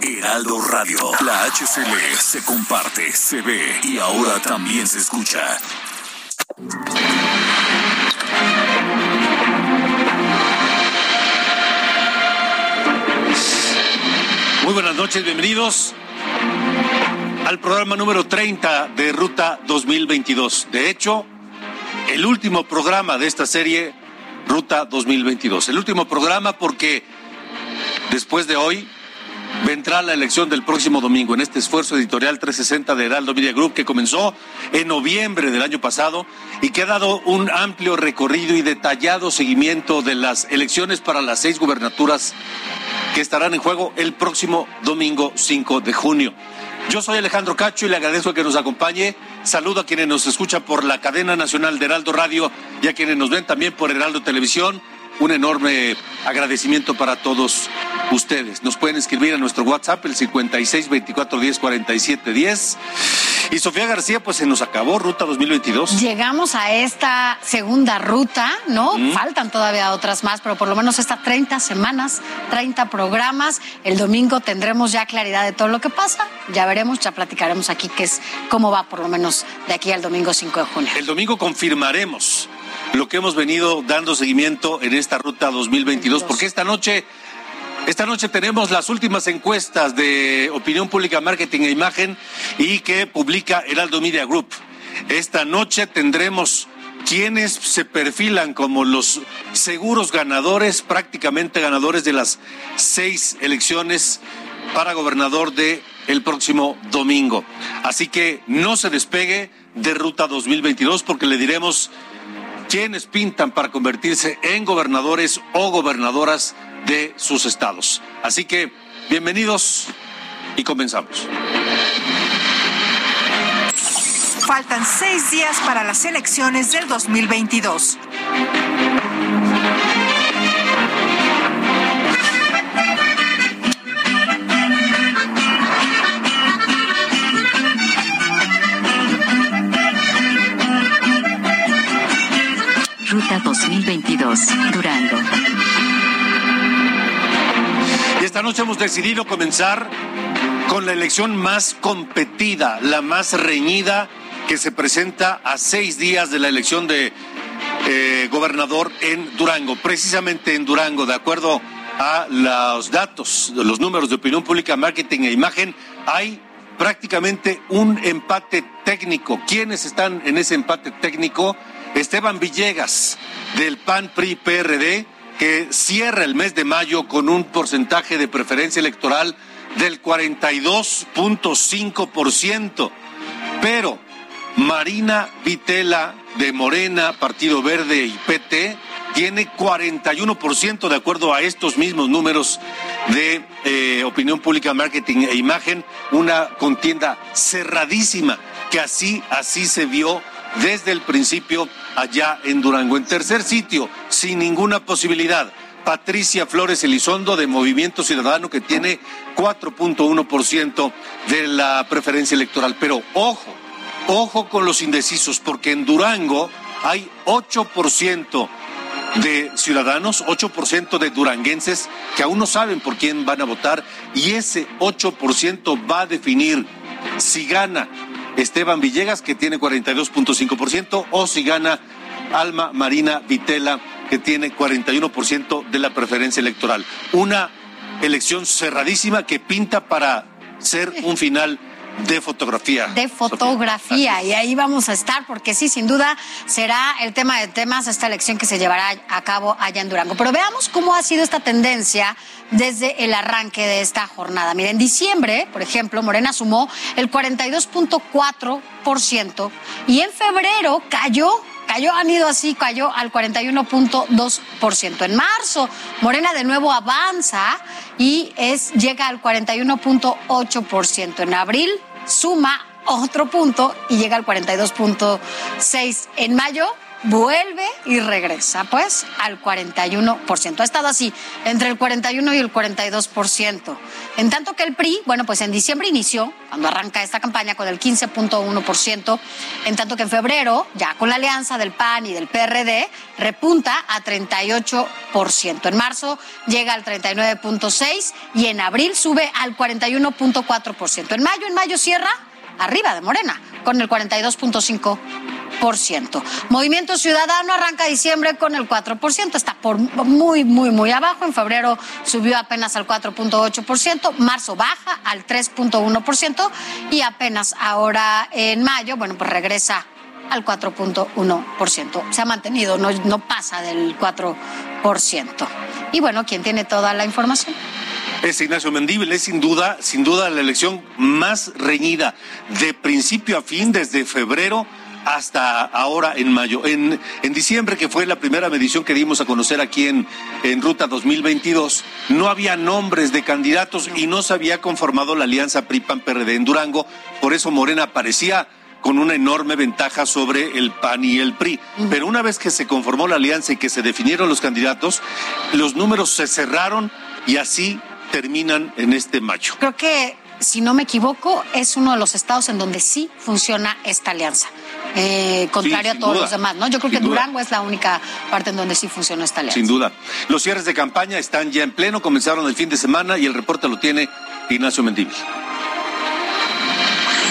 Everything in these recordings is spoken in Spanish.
Heraldo Radio. La HCL se comparte, se ve y ahora también se escucha. Muy buenas noches, bienvenidos al programa número 30 de Ruta 2022. De hecho, el último programa de esta serie, Ruta 2022. El último programa porque después de hoy vendrá la elección del próximo domingo en este esfuerzo editorial 360 de Heraldo Media Group que comenzó en noviembre del año pasado y que ha dado un amplio recorrido y detallado seguimiento de las elecciones para las seis gubernaturas que estarán en juego el próximo domingo 5 de junio. Yo soy Alejandro Cacho y le agradezco que nos acompañe. Saludo a quienes nos escuchan por la cadena nacional de Heraldo Radio y a quienes nos ven también por Heraldo Televisión. Un enorme agradecimiento para todos ustedes. Nos pueden escribir a nuestro WhatsApp, el 56 24 10 47 10. Y Sofía García, pues se nos acabó Ruta 2022. Llegamos a esta segunda ruta, ¿no? Mm. Faltan todavía otras más, pero por lo menos estas 30 semanas, 30 programas. El domingo tendremos ya claridad de todo lo que pasa. Ya veremos, ya platicaremos aquí qué es, cómo va por lo menos de aquí al domingo 5 de junio. El domingo confirmaremos lo que hemos venido dando seguimiento en esta ruta 2022, porque esta noche, esta noche tenemos las últimas encuestas de opinión pública, marketing e imagen y que publica Heraldo Media Group. Esta noche tendremos quienes se perfilan como los seguros ganadores, prácticamente ganadores de las seis elecciones para gobernador de el próximo domingo. Así que no se despegue de Ruta 2022 porque le diremos quienes pintan para convertirse en gobernadores o gobernadoras de sus estados. Así que bienvenidos y comenzamos. Faltan seis días para las elecciones del 2022. 2022, Durango. Y esta noche hemos decidido comenzar con la elección más competida, la más reñida que se presenta a seis días de la elección de eh, gobernador en Durango. Precisamente en Durango, de acuerdo a los datos, los números de opinión pública, marketing e imagen, hay prácticamente un empate técnico. ¿Quiénes están en ese empate técnico? Esteban Villegas, del PAN PRI PRD, que cierra el mes de mayo con un porcentaje de preferencia electoral del 42.5%. Pero Marina Vitela de Morena, Partido Verde y PT tiene 41% de acuerdo a estos mismos números de eh, opinión pública, marketing e imagen, una contienda cerradísima que así, así se vio desde el principio allá en Durango. En tercer sitio, sin ninguna posibilidad, Patricia Flores Elizondo de Movimiento Ciudadano que tiene 4.1% de la preferencia electoral. Pero ojo, ojo con los indecisos, porque en Durango hay 8% de ciudadanos, 8% de duranguenses que aún no saben por quién van a votar y ese 8% va a definir si gana Esteban Villegas, que tiene 42.5%, o si gana Alma Marina Vitela, que tiene 41% de la preferencia electoral. Una elección cerradísima que pinta para ser un final de fotografía. de fotografía y ahí vamos a estar porque sí, sin duda será el tema de temas esta elección que se llevará a cabo allá en Durango. Pero veamos cómo ha sido esta tendencia desde el arranque de esta jornada. Miren, en diciembre, por ejemplo, Morena sumó el 42.4% y en febrero cayó cayó, han ido así, cayó al 41.2%. En marzo, Morena de nuevo avanza y es, llega al 41.8%. En abril, suma otro punto y llega al 42.6. En mayo, vuelve y regresa pues al 41%. Ha estado así, entre el 41 y el 42%. En tanto que el PRI, bueno, pues en diciembre inició, cuando arranca esta campaña, con el 15.1%, en tanto que en febrero, ya con la alianza del PAN y del PRD, repunta a 38%. En marzo llega al 39.6% y en abril sube al 41.4%. En mayo, en mayo cierra arriba de Morena, con el 42.5%. Movimiento Ciudadano arranca diciembre con el 4%, está por muy, muy, muy abajo. En febrero subió apenas al 4.8%, marzo baja al 3.1% y apenas ahora en mayo, bueno, pues regresa al 4.1%. Se ha mantenido, no, no pasa del 4%. Y bueno, ¿quién tiene toda la información? Es Ignacio Mendíbil, es sin duda, sin duda la elección más reñida de principio a fin desde febrero hasta ahora en mayo. En, en diciembre, que fue la primera medición que dimos a conocer aquí en, en Ruta 2022, no había nombres de candidatos y no se había conformado la alianza PRI-PAN-PRD en Durango. Por eso Morena aparecía con una enorme ventaja sobre el PAN y el PRI. Pero una vez que se conformó la alianza y que se definieron los candidatos, los números se cerraron y así terminan en este macho. Creo que, si no me equivoco, es uno de los estados en donde sí funciona esta alianza. Eh, contrario Sí, a todos los demás, ¿no? Yo creo que duda. Durango es la única parte en donde sí funciona esta alianza. Sin duda. Los cierres de campaña están ya en pleno, comenzaron el fin de semana y el reporte lo tiene Ignacio Mendívil.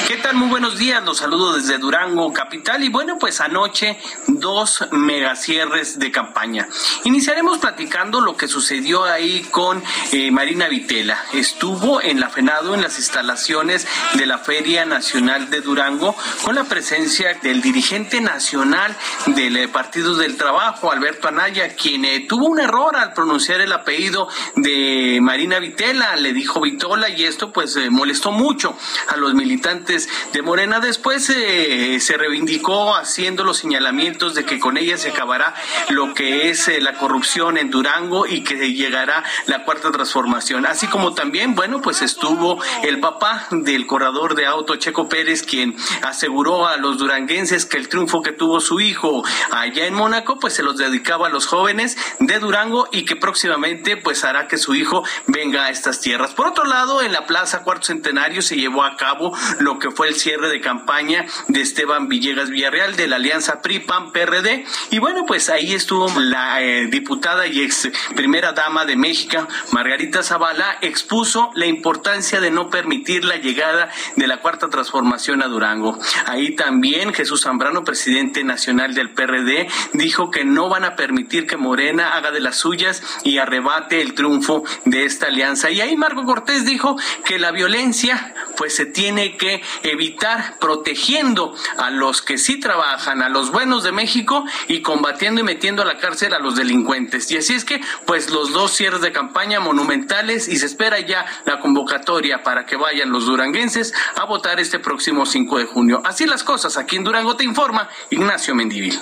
¿Qué tal? Muy buenos días. Los saludo desde Durango, capital. Y bueno, pues anoche dos megacierres de campaña. Iniciaremos platicando lo que sucedió ahí con eh, Marina Vitela. Estuvo en la FENADO, en las instalaciones de la Feria Nacional de Durango, con la presencia del dirigente nacional del eh, Partido del Trabajo, Alberto Anaya, quien eh, tuvo un error al pronunciar el apellido de Marina Vitela. Le dijo Vitola y esto pues molestó mucho a los militantes de Morena. Después eh, se reivindicó haciendo los señalamientos de que con ella se acabará lo que es eh, la corrupción en Durango y que llegará la cuarta transformación. Así como también, bueno, pues estuvo el papá del corredor de auto Checo Pérez, quien aseguró a los duranguenses que el triunfo que tuvo su hijo allá en Mónaco, pues se los dedicaba a los jóvenes de Durango y que próximamente pues hará que su hijo venga a estas tierras. Por otro lado, en la Plaza Cuarto Centenario se llevó a cabo lo que fue el cierre de campaña de Esteban Villegas Villarreal de la alianza PRI-PAN-PRD. Y bueno, pues ahí estuvo la eh, diputada y ex primera dama de México, Margarita Zavala, expuso la importancia de no permitir la llegada de la cuarta transformación a Durango. Ahí también Jesús Zambrano, presidente nacional del PRD, dijo que no van a permitir que Morena haga de las suyas y arrebate el triunfo de esta alianza. Y ahí Marco Cortés dijo que la violencia pues se tiene que evitar protegiendo a los que sí trabajan, a los buenos de México y combatiendo y metiendo a la cárcel a los delincuentes. Y así es que pues los dos cierres de campaña monumentales y se espera ya la convocatoria para que vayan los duranguenses a votar este próximo 5 de junio. Así las cosas, aquí en Durango te informa Ignacio Mendivil.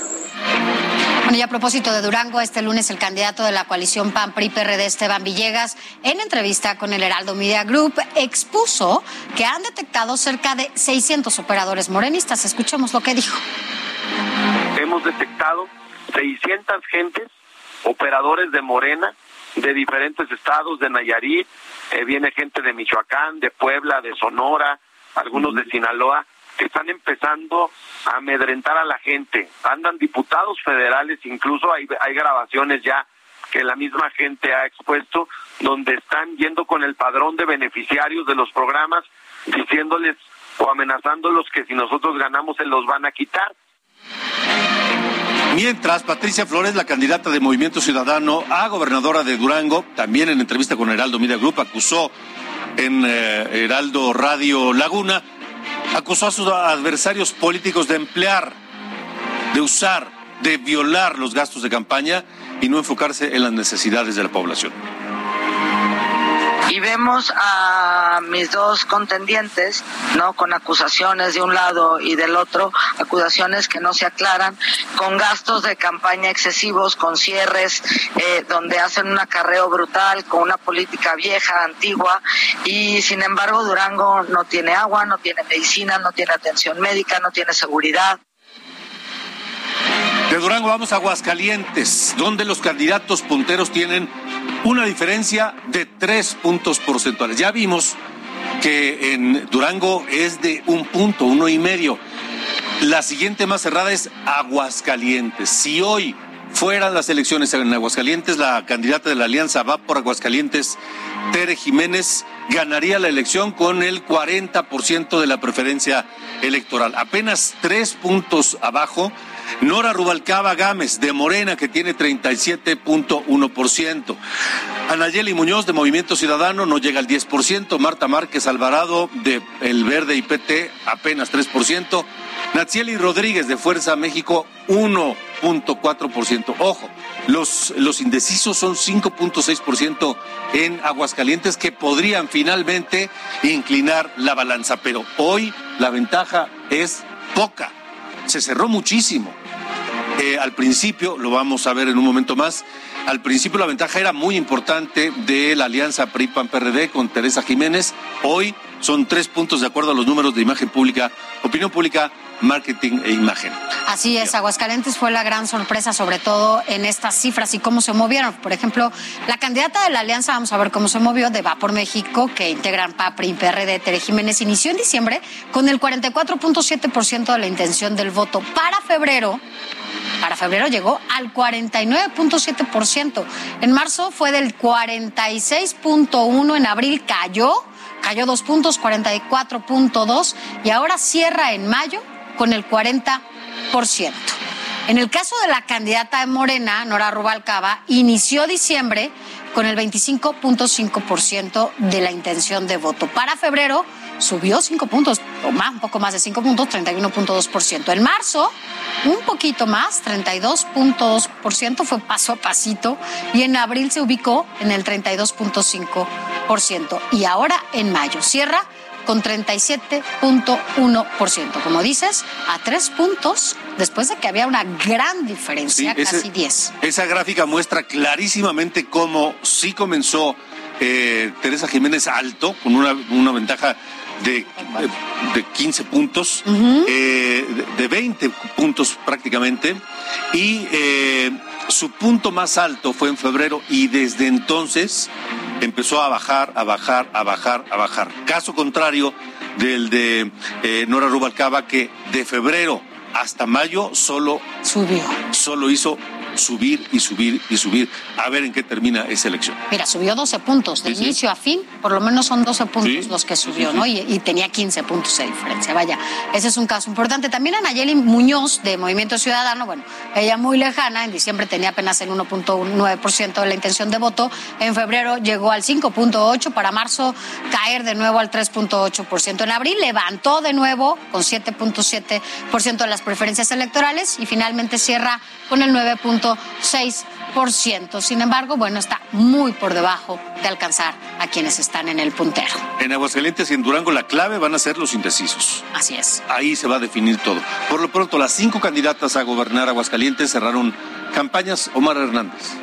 Bueno, y a propósito de Durango, este lunes el candidato de la coalición PAN-PRI-PRD, Esteban Villegas, en entrevista con el Heraldo Media Group, expuso que han detectado cerca de 600 operadores morenistas. Escuchemos lo que dijo. hemos detectado 600 gentes, operadores de Morena, de diferentes estados, de Nayarit, eh, viene gente de Michoacán, de Puebla, de Sonora, algunos de Sinaloa, que están empezando a amedrentar a la gente. Andan diputados federales, incluso hay, hay grabaciones ya que la misma gente ha expuesto, donde están yendo con el padrón de beneficiarios de los programas, diciéndoles o amenazándolos que si nosotros ganamos se los van a quitar. Mientras, Patricia Flores, la candidata de Movimiento Ciudadano a gobernadora de Durango, también en entrevista con Heraldo Media Group, acusó en eh, Heraldo Radio Laguna, acusó a sus adversarios políticos de emplear, de usar, de violar los gastos de campaña y no enfocarse en las necesidades de la población. Y vemos a mis dos contendientes, ¿no? Con acusaciones de un lado y del otro, acusaciones que no se aclaran, con gastos de campaña excesivos, con cierres eh, donde hacen un acarreo brutal, con una política vieja, antigua, y sin embargo Durango no tiene agua, no tiene medicina, no tiene atención médica, no tiene seguridad. De Durango vamos a Aguascalientes, donde los candidatos punteros tienen una diferencia de tres puntos porcentuales. Ya vimos que en Durango es de un punto, uno y medio. La siguiente más cerrada es Aguascalientes. Si hoy fueran las elecciones en Aguascalientes, la candidata de la alianza va por Aguascalientes, Tere Jiménez, ganaría la elección con el 40% de la preferencia electoral. Apenas tres puntos abajo Nora Rubalcaba Gámez de Morena, que tiene 37.1%. Anayeli Muñoz de Movimiento Ciudadano no llega al 10%. Marta Márquez Alvarado de El Verde y PT apenas 3%. Natsieli Rodríguez de Fuerza México 1.4%. Ojo, los, los indecisos son 5.6% en Aguascalientes que podrían finalmente inclinar la balanza, pero hoy la ventaja es poca se cerró muchísimo. Eh, al principio, lo vamos a ver en un momento más, al principio la ventaja era muy importante de la alianza PRI-PAN-PRD con Teresa Jiménez. Hoy son tres puntos de acuerdo a los números de imagen pública, opinión pública, marketing e imagen. Así es, Aguascalientes fue la gran sorpresa, sobre todo en estas cifras y cómo se movieron. Por ejemplo, la candidata de la alianza, vamos a ver cómo se movió, de Va por México, que integran PAPRI y PRD, Tere Jiménez, inició en diciembre con el 44.7% de la intención del voto. Para febrero, para febrero llegó al 49.7%. En marzo fue del 46.1%, en abril cayó, cayó dos puntos, 44.2%, y ahora cierra en mayo con el 40%. En el caso de la candidata de Morena, Nora Rubalcaba, inició diciembre con el 25.5% de la intención de voto. Para febrero subió 5 puntos, o más, un poco más de 5 puntos, 31.2%. En marzo, un poquito más, 32.2%, fue paso a pasito, y en abril se ubicó en el 32.5%. Y ahora en mayo cierra con 37.1%. Como dices, a tres puntos después de que había una gran diferencia, casi 10. Esa gráfica muestra clarísimamente cómo sí comenzó eh, Teresa Jiménez alto, con una, una ventaja de, de 15 puntos, eh, de, 20 puntos prácticamente, y eh, su punto más alto fue en febrero y desde entonces empezó a bajar, a bajar, a bajar, a bajar. Caso contrario del de eh, Nora Rubalcaba que de febrero hasta mayo solo subió. Solo hizo subir y subir y subir a ver en qué termina esa elección. Mira, subió 12 puntos de inicio a fin, por lo menos son 12 puntos los que subió, ¿no? Y, tenía 15 puntos de diferencia. Vaya, ese es un caso importante. También Anayeli Muñoz de Movimiento Ciudadano, bueno, ella muy lejana, en diciembre tenía apenas el 1.9% de la intención de voto, en febrero llegó al 5.8%, para marzo caer de nuevo al 3.8%. En abril levantó de nuevo con 7.7% de las preferencias electorales y finalmente cierra con el 9.6%. Sin embargo, bueno, está muy por debajo de alcanzar a quienes están en el puntero. En Aguascalientes y en Durango la clave van a ser los indecisos. Así es. Ahí se va a definir todo. Por lo pronto, las cinco candidatas a gobernar Aguascalientes cerraron campañas. Omar Hernández.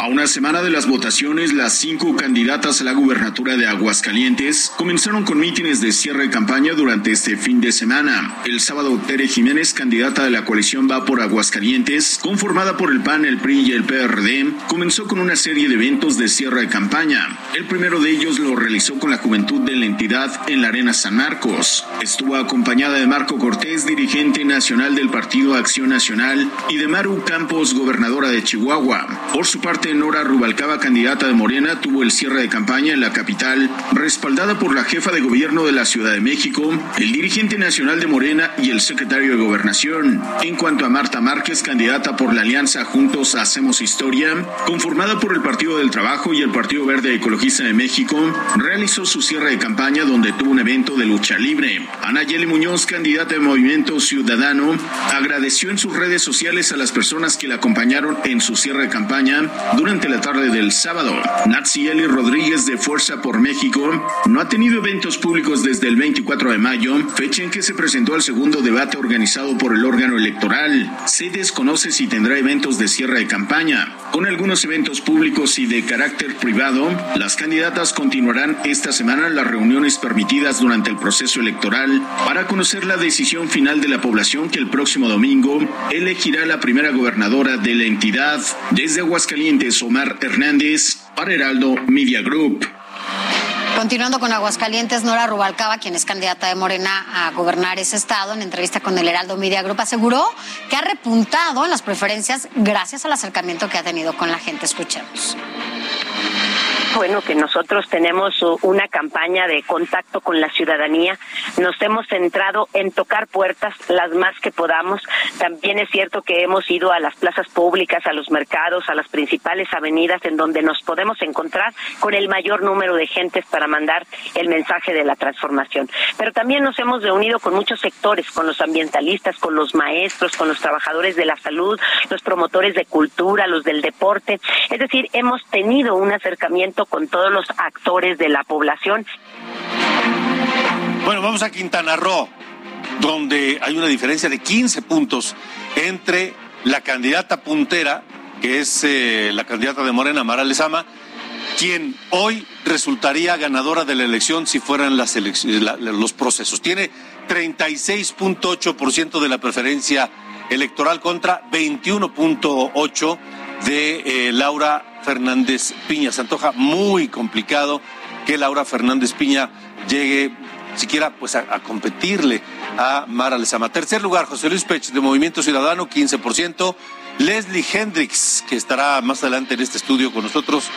A una semana de las votaciones, las cinco candidatas a la gubernatura de Aguascalientes comenzaron con mítines de cierre de campaña durante este fin de semana. El sábado, Tere Jiménez, candidata de la coalición Va por Aguascalientes, conformada por el PAN, el PRI y el PRD, comenzó con una serie de eventos de cierre de campaña. El primero de ellos lo realizó con la juventud de la entidad en la Arena San Marcos. Estuvo acompañada de Marco Cortés, dirigente nacional del Partido Acción Nacional, y de Maru Campos, gobernadora de Chihuahua. Por su parte, Nora Rubalcaba, candidata de Morena, tuvo el cierre de campaña en la capital, respaldada por la jefa de gobierno de la Ciudad de México, el dirigente nacional de Morena y el secretario de Gobernación. En cuanto a Marta Márquez, candidata por la alianza Juntos Hacemos Historia, conformada por el Partido del Trabajo y el Partido Verde Ecologista de México, realizó su cierre de campaña donde tuvo un evento de lucha libre. Anayeli Muñoz, candidata de Movimiento Ciudadano, agradeció en sus redes sociales a las personas que la acompañaron en su cierre de campaña Durante la tarde del sábado, Natsieli Rodríguez de Fuerza por México no ha tenido eventos públicos desde el 24 de mayo, fecha en que se presentó al segundo debate organizado por el órgano electoral. Se desconoce si tendrá eventos de cierre de campaña. Con algunos eventos públicos y de carácter privado, las candidatas continuarán esta semana las reuniones permitidas durante el proceso electoral para conocer la decisión final de la población que el próximo domingo elegirá la primera gobernadora de la entidad. Desde Aguascalientes, Omar Hernández, para Heraldo Media Group. Continuando con Aguascalientes, Nora Rubalcaba, quien es candidata de Morena a gobernar ese estado, en entrevista con el Heraldo Media Group, aseguró que ha repuntado en las preferencias gracias al acercamiento que ha tenido con la gente. Escuchemos. Bueno, que nosotros tenemos una campaña de contacto con la ciudadanía. Nos hemos centrado en tocar puertas las más que podamos. También es cierto que hemos ido a las plazas públicas, a los mercados, a las principales avenidas en donde nos podemos encontrar con el mayor número de gentes para mandar el mensaje de la transformación. Pero también nos hemos reunido con muchos sectores, con los ambientalistas, con los maestros, con los trabajadores de la salud, los promotores de cultura, los del deporte. Es decir, hemos tenido un acercamiento con todos los actores de la población. Bueno, vamos a Quintana Roo, donde hay una diferencia de 15 puntos entre la candidata puntera, que es eh, la candidata de Morena, Mara Lezama, quien hoy resultaría ganadora de la elección si fueran los procesos. Tiene 36.8% de la preferencia electoral contra 21.8% de eh, Laura Fernández Piña. Se antoja muy complicado que Laura Fernández Piña llegue siquiera pues a, competirle a Mara Lezama. Tercer lugar, José Luis Pech de Movimiento Ciudadano, 15%. Leslie Hendricks, que estará más adelante en este estudio con nosotros,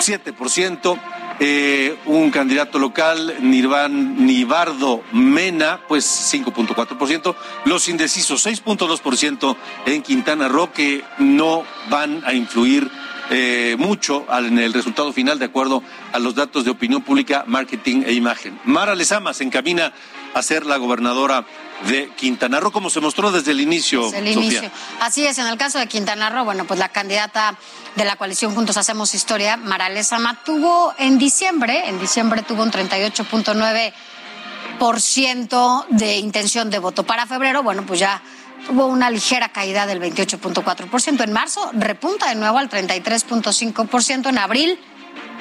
7%. Eh, un candidato local, Nirvan Nibardo Mena, pues 5.4%. Los indecisos, 6.2% en Quintana Roo, que no van a influir eh, mucho en el resultado final de acuerdo a los datos de opinión pública, marketing e imagen. Mara Lezama se encamina a ser la gobernadora de Quintana Roo, como se mostró desde el inicio. Desde el inicio. Así es, en el caso de Quintana Roo, bueno, pues la candidata de la coalición Juntos Hacemos Historia, Mara Lezama, tuvo en diciembre, en diciembre tuvo un 38.9% de intención de voto. Para febrero, bueno, pues ya tuvo una ligera caída del 28.4%. En marzo repunta de nuevo al 33.5%. En abril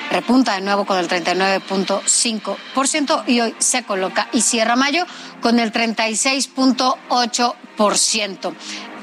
repunta de nuevo con el 39.5% y hoy se coloca y cierra mayo con el 36.8%.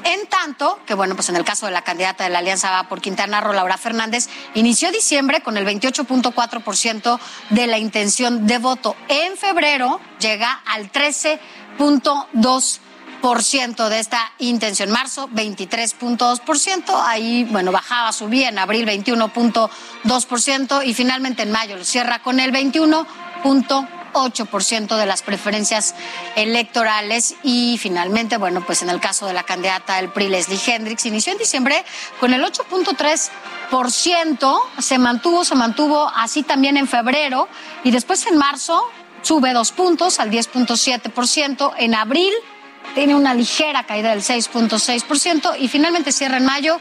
En tanto que, bueno, pues en el caso de la candidata de la Alianza Va por Quintana Roo, Laura Fernández, inició diciembre con el 28.4% de la intención de voto. En febrero llega al 13.2% de esta intención. Marzo, 23.2%. Ahí, bueno, bajaba, subía. En abril, 21.2%. Y finalmente en mayo lo cierra con el 21.8% de las preferencias electorales y finalmente, bueno, pues en el caso de la candidata del PRI, Leslie Hendricks, inició en diciembre con el 8.3%, se mantuvo, se mantuvo así también en febrero y después en marzo sube dos puntos al 10.7%, en abril tiene una ligera caída del 6.6% y finalmente cierra en mayo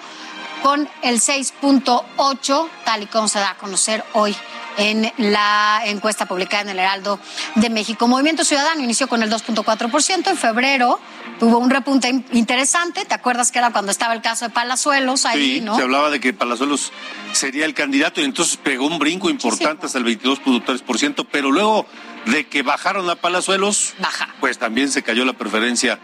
con el 6.8, tal y como se da a conocer hoy en la encuesta publicada en el Heraldo de México. Movimiento Ciudadano inició con el 2.4%, en febrero tuvo un repunte interesante, ¿te acuerdas que era cuando estaba el caso de Palazuelos ahí, sí, se hablaba de que Palazuelos sería el candidato y entonces pegó un brinco importante hasta el 22.3%, pero luego de que bajaron a Palazuelos, Baja. pues también se cayó la preferencia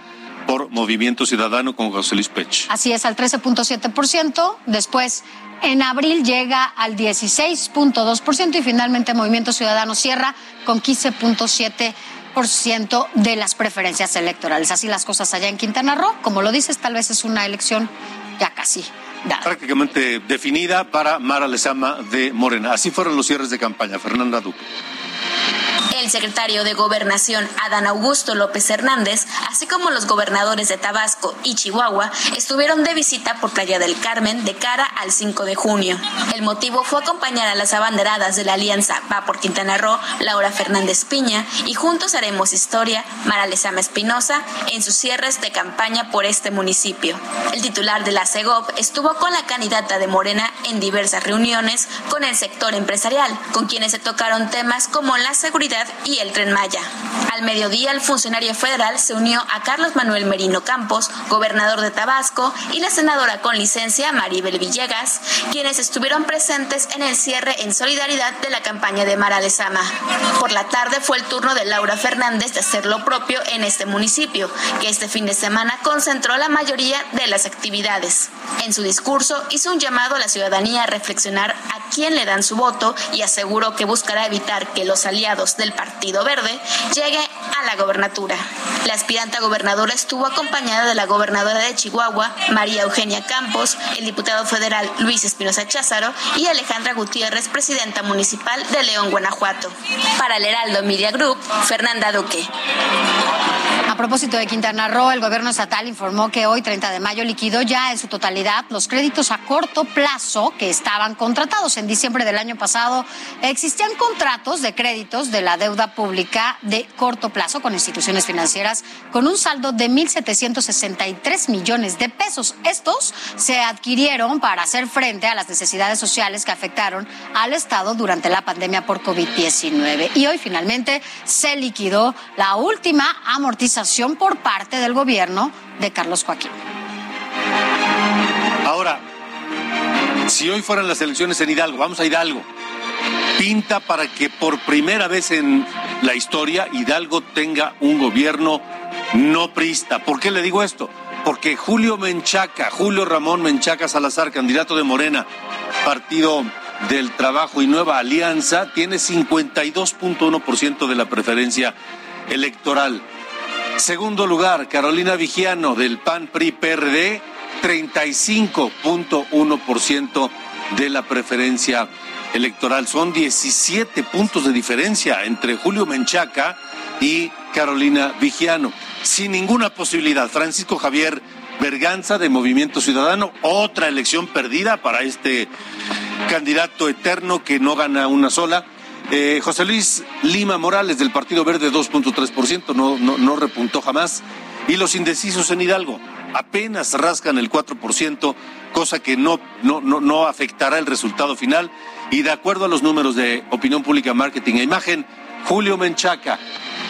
por Movimiento Ciudadano con José Luis Pech. Así es, al 13.7%. Después, en abril llega al 16.2% y finalmente Movimiento Ciudadano cierra con 15.7% de las preferencias electorales. Así las cosas allá en Quintana Roo. Como lo dices, tal vez es una elección ya casi dada. Prácticamente definida para Mara Lezama de Morena. Así fueron los cierres de campaña. Fernanda Duque. El secretario de Gobernación, Adán Augusto López Hernández, así como los gobernadores de Tabasco y Chihuahua, estuvieron de visita por Playa del Carmen de cara al 5 de junio. El motivo fue acompañar a las abanderadas de la alianza Va por Quintana Roo, Laura Fernández Piña, y Juntos Haremos Historia, Mara Lezama Espinosa, en sus cierres de campaña por este municipio. El titular de la CEGOP estuvo con la candidata de Morena en diversas reuniones con el sector empresarial, con quienes se tocaron temas como la seguridad y el tren Maya. Al mediodía, el funcionario federal se unió a Carlos Manuel Merino Campos, gobernador de Tabasco, y la senadora con licencia Maribel Villegas, quienes estuvieron presentes en el cierre en solidaridad de la campaña de Mara Lezama. Por la tarde fue el turno de Laura Fernández de hacer lo propio en este municipio, que este fin de semana concentró la mayoría de las actividades. En su discurso hizo un llamado a la ciudadanía a reflexionar a quién le dan su voto y aseguró que buscará evitar que los aliados del Partido Verde lleguen a la gobernatura. La aspirante gobernadora estuvo acompañada de la gobernadora de Chihuahua, María Eugenia Campos, el diputado federal Luis Espinosa Cházaro y Alejandra Gutiérrez, presidenta municipal de León, Guanajuato. Para el Heraldo Media Group, Fernanda Duque. A propósito de Quintana Roo, el gobierno estatal informó que hoy, 30 de mayo, liquidó ya en su totalidad los créditos a corto plazo que estaban contratados. En diciembre del año pasado existían contratos de créditos de la deuda pública de corto plazo con instituciones financieras con un saldo de 1.763 millones de pesos. Estos se adquirieron para hacer frente a las necesidades sociales que afectaron al Estado durante la pandemia por COVID-19. Y hoy finalmente se liquidó la última amortización por parte del gobierno de Carlos Joaquín. Ahora, si hoy fueran las elecciones en Hidalgo, vamos a Hidalgo, pinta para que por primera vez en la historia Hidalgo tenga un gobierno no prista. ¿Por qué le digo esto? Porque Julio Menchaca, Julio Ramón Menchaca Salazar, candidato de Morena, Partido del Trabajo y Nueva Alianza, tiene 52.1% de la preferencia electoral. Segundo lugar, Carolina Vigiano del PAN PRI PRD, 35.1% de la preferencia electoral. Son 17 puntos de diferencia entre Julio Menchaca y Carolina Vigiano. Sin ninguna posibilidad. Francisco Javier Berganza de Movimiento Ciudadano, otra elección perdida para este candidato eterno que no gana una sola. Eh, José Luis Lima Morales del Partido Verde 2.3%, no, no, no repuntó jamás. Y los indecisos en Hidalgo apenas rascan el 4%, cosa que no, no, no, no afectará el resultado final. Y de acuerdo a los números de Opinión Pública, Marketing e Imagen, Julio Menchaca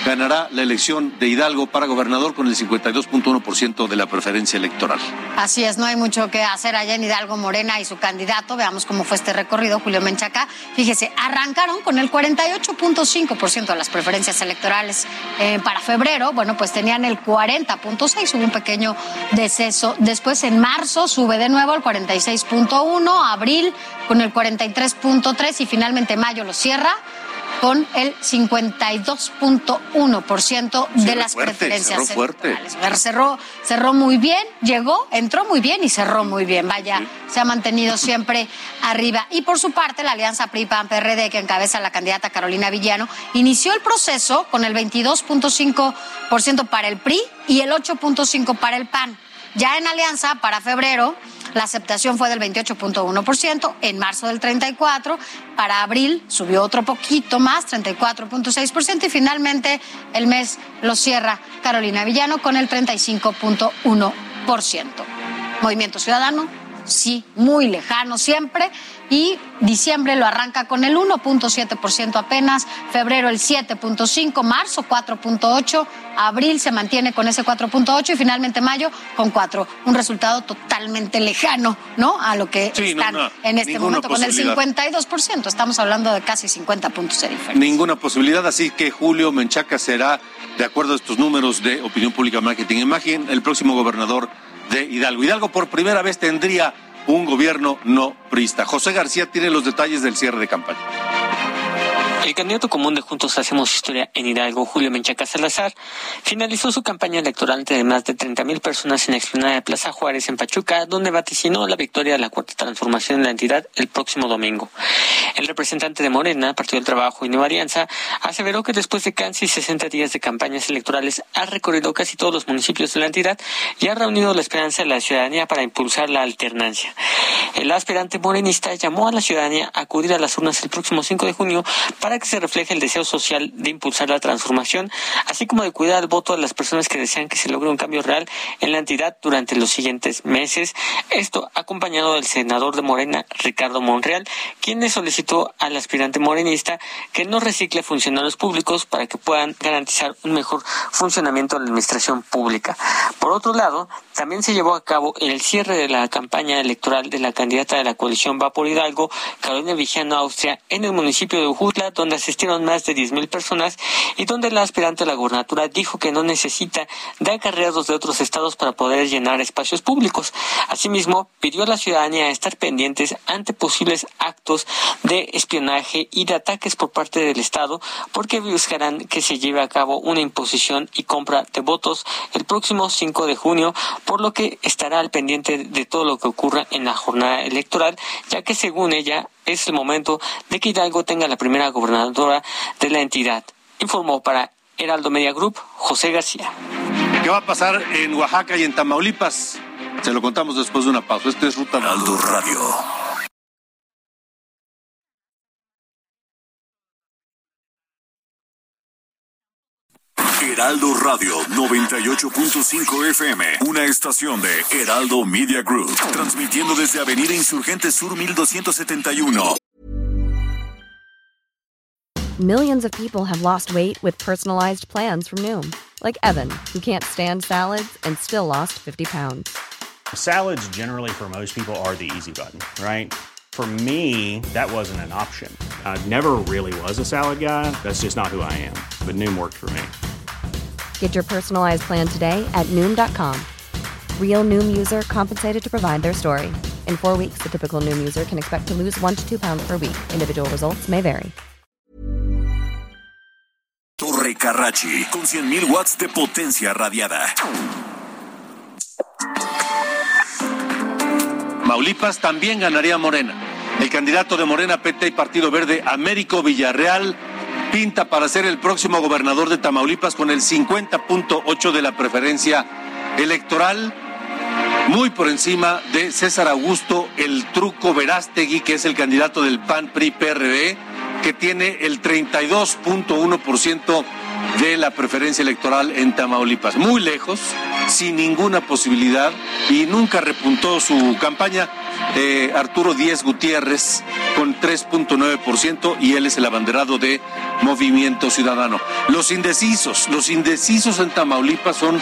ganará la elección de Hidalgo para gobernador con el 52.1% de la preferencia electoral. Así es, no hay mucho que hacer allá en Hidalgo Morena y su candidato. Veamos cómo fue este recorrido, Julio Menchaca. Fíjese, arrancaron con el 48.5% de las preferencias electorales eh, para febrero. Bueno, pues tenían el 40.6, hubo un pequeño deceso. Después en marzo sube de nuevo al 46.1, abril con el 43.3 y finalmente mayo lo cierra con el 52.1% de las preferencias cerró fuerte. Cerró, cerró muy bien, llegó, entró muy bien y cerró muy bien. Vaya, se ha mantenido siempre arriba. Y por su parte, la alianza PRI-PAN-PRD, que encabeza la candidata Carolina Villano, inició el proceso con el 22.5% para el PRI y el 8.5% para el PAN. Ya en alianza, para febrero, la aceptación fue del 28.1%, en marzo del 34%, para abril subió otro poquito más, 34.6%, y finalmente el mes lo cierra Carolina Villano con el 35.1%. Movimiento Ciudadano, sí, muy lejano siempre, y diciembre lo arranca con el 1.7% apenas, febrero el 7.5%, marzo 4.8%, abril se mantiene con ese 4.8% y finalmente mayo con 4%. Un resultado totalmente lejano, ¿no? A lo que están en este momento con el 52%. Estamos hablando de casi 50 puntos de diferencia. Ninguna posibilidad, así que Julio Menchaca será, de acuerdo a estos números de Opinión Pública Marketing Imagen, el próximo gobernador de Hidalgo. Hidalgo por primera vez tendría un gobierno no prista. José García tiene los detalles del cierre de campaña. El candidato común de Juntos Hacemos Historia en Hidalgo, Julio Menchaca Salazar, finalizó su campaña electoral ante más de 30.000 personas en la explanada de Plaza Juárez en Pachuca, donde vaticinó la victoria de la cuarta transformación de la entidad el próximo domingo. El representante de Morena, Partido del Trabajo y Nueva Alianza, aseveró que después de casi 60 días de campañas electorales ha recorrido casi todos los municipios de la entidad y ha reunido la esperanza de la ciudadanía para impulsar la alternancia. El aspirante morenista llamó a la ciudadanía a acudir a las urnas el próximo 5 de junio para que se refleje el deseo social de impulsar la transformación, así como de cuidar el voto de las personas que desean que se logre un cambio real en la entidad durante los siguientes meses. Esto acompañado del senador de Morena, Ricardo Monreal, quien le solicitó al aspirante morenista que no recicle funcionarios públicos para que puedan garantizar un mejor funcionamiento de la administración pública. Por otro lado, también se llevó a cabo el cierre de la campaña electoral de la candidata de la coalición Va por Hidalgo, Carolina Vigiano Austria, en el municipio de Ujutla, donde asistieron más de 10.000 personas y donde la aspirante a la gubernatura dijo que no necesita de acarreados de otros estados para poder llenar espacios públicos. Asimismo, pidió a la ciudadanía estar pendientes ante posibles actos de espionaje y de ataques por parte del Estado, porque buscarán que se lleve a cabo una imposición y compra de votos el próximo 5 de junio, por lo que estará al pendiente de todo lo que ocurra en la jornada electoral, ya que según ella es el momento de que Hidalgo tenga la primera gobernadora de la entidad. Informó para Heraldo Media Group José García. ¿Qué va a pasar en Oaxaca y en Tamaulipas? Se lo contamos después de una pausa. Este es Ruta Heraldo Radio. Heraldo Radio 98.5 FM, una estación de Heraldo Media Group, transmitiendo desde Avenida Insurgente Sur 1271. Millions of people have lost weight with personalized plans from Noom, like Evan, who can't stand salads and still lost 50 pounds. Salads generally for most people are the easy button, right? For me, that wasn't an option. I never really was a salad guy. That's just not who I am. But Noom worked for me. Get your personalized plan today at Noom.com. Real Noom user compensated to provide their story. In four weeks, the typical Noom user can expect to lose one to two pounds per week. Individual results may vary. Torre Carrachi, con 100.000 watts de potencia radiada. Maulipas también ganaría Morena. El candidato de Morena, PT y Partido Verde, Américo Villarreal, pinta para ser el próximo gobernador de Tamaulipas con el 50.8 de la preferencia electoral, muy por encima de César Augusto, el truco Verástegui, que es el candidato del PAN PRI PRD, que tiene el 32.1% de la preferencia electoral en Tamaulipas. Muy lejos, sin ninguna posibilidad y nunca repuntó su campaña. Eh, Arturo Díez Gutiérrez con 3.9% y él es el abanderado de Movimiento Ciudadano. Los indecisos, los indecisos en Tamaulipas son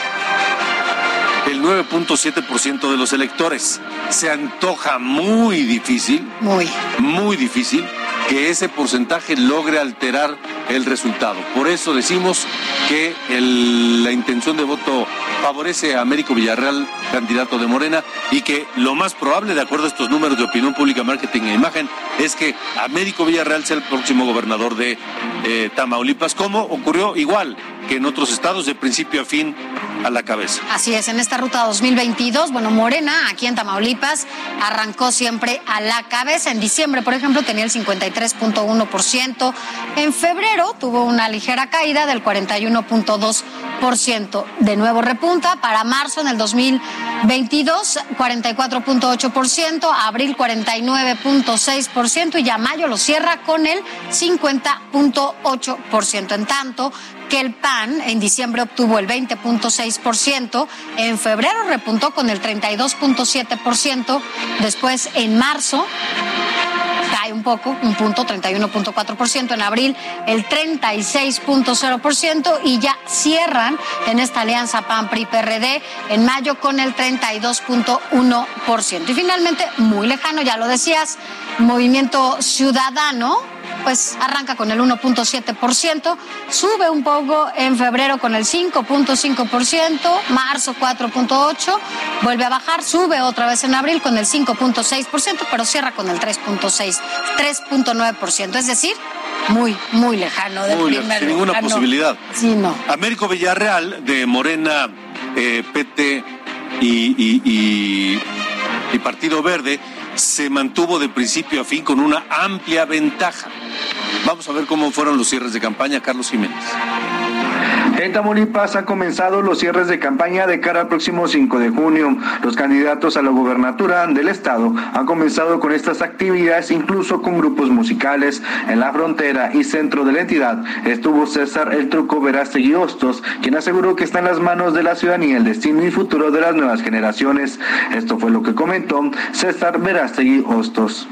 el 9.7% de los electores. Se antoja muy difícil, muy, muy difícil que ese porcentaje logre alterar el resultado. Por eso decimos que la intención de voto favorece a Américo Villarreal, candidato de Morena, y que lo más probable, de acuerdo a estos números de opinión pública, marketing e imagen, es que Américo Villarreal sea el próximo gobernador de eh, Tamaulipas, como ocurrió igual que en otros estados, de principio a fin a la cabeza. Así es, en esta ruta 2022, bueno, Morena, aquí en Tamaulipas, arrancó siempre a la cabeza. En diciembre, por ejemplo, tenía el 53.1%. En febrero tuvo una ligera caída del 41.2%. De nuevo repunta para marzo en el 2022, 44.8%, abril 49.6% y ya mayo lo cierra con el 50.8%. En tanto, que el PAN en diciembre obtuvo el 20.6%, en febrero repuntó con el 32.7%, después en marzo cae un poco, un punto, 31.4%, en abril el 36.0% y ya cierran en esta alianza PAN-PRI-PRD en mayo con el 32.1%. Y finalmente, muy lejano, ya lo decías, Movimiento Ciudadano, pues arranca con el 1.7%, sube un poco en febrero con el 5.5%, marzo 4.8%, vuelve a bajar, sube otra vez en abril con el 5.6%, pero cierra con el 3.6, 3.9%, es decir, muy, muy lejano del Muy primer sin ninguna posibilidad. Sí, no. Américo Villarreal, de Morena, eh, PT y, y- y- y Partido Verde, se mantuvo de principio a fin con una amplia ventaja. Vamos a ver cómo fueron los cierres de campaña, Carlos Jiménez. En Tamaulipas han comenzado los cierres de campaña de cara al próximo 5 de junio. Los candidatos a la gobernatura del estado han comenzado con estas actividades, incluso con grupos musicales. En la frontera y centro de la entidad estuvo César El Truco Verástegui Hostos, quien aseguró que está en las manos de la ciudadanía el destino y futuro de las nuevas generaciones. Esto fue lo que comentó César Verástegui Hostos.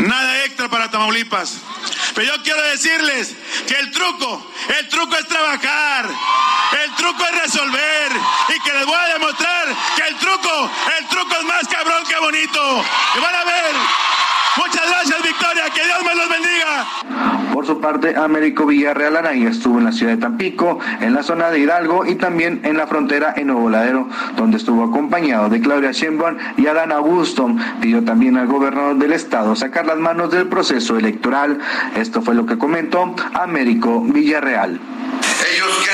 Nada extra para Tamaulipas. Pero yo quiero decirles que el truco, el truco es trabajar, el truco es resolver y que les voy a demostrar que el truco, el truco es más cabrón que bonito. Y van a ver. Muchas gracias, Victoria. Que Dios me los bendiga. Por su parte, Américo Villarreal Anaya estuvo en la ciudad de Tampico, en la zona de Hidalgo y también en la frontera en Nuevo Ladero, donde estuvo acompañado de Claudia Sheinbaum y Adán Augusto. Pidió también al gobernador del estado sacar las manos del proceso electoral. Esto fue lo que comentó Américo Villarreal. Ellos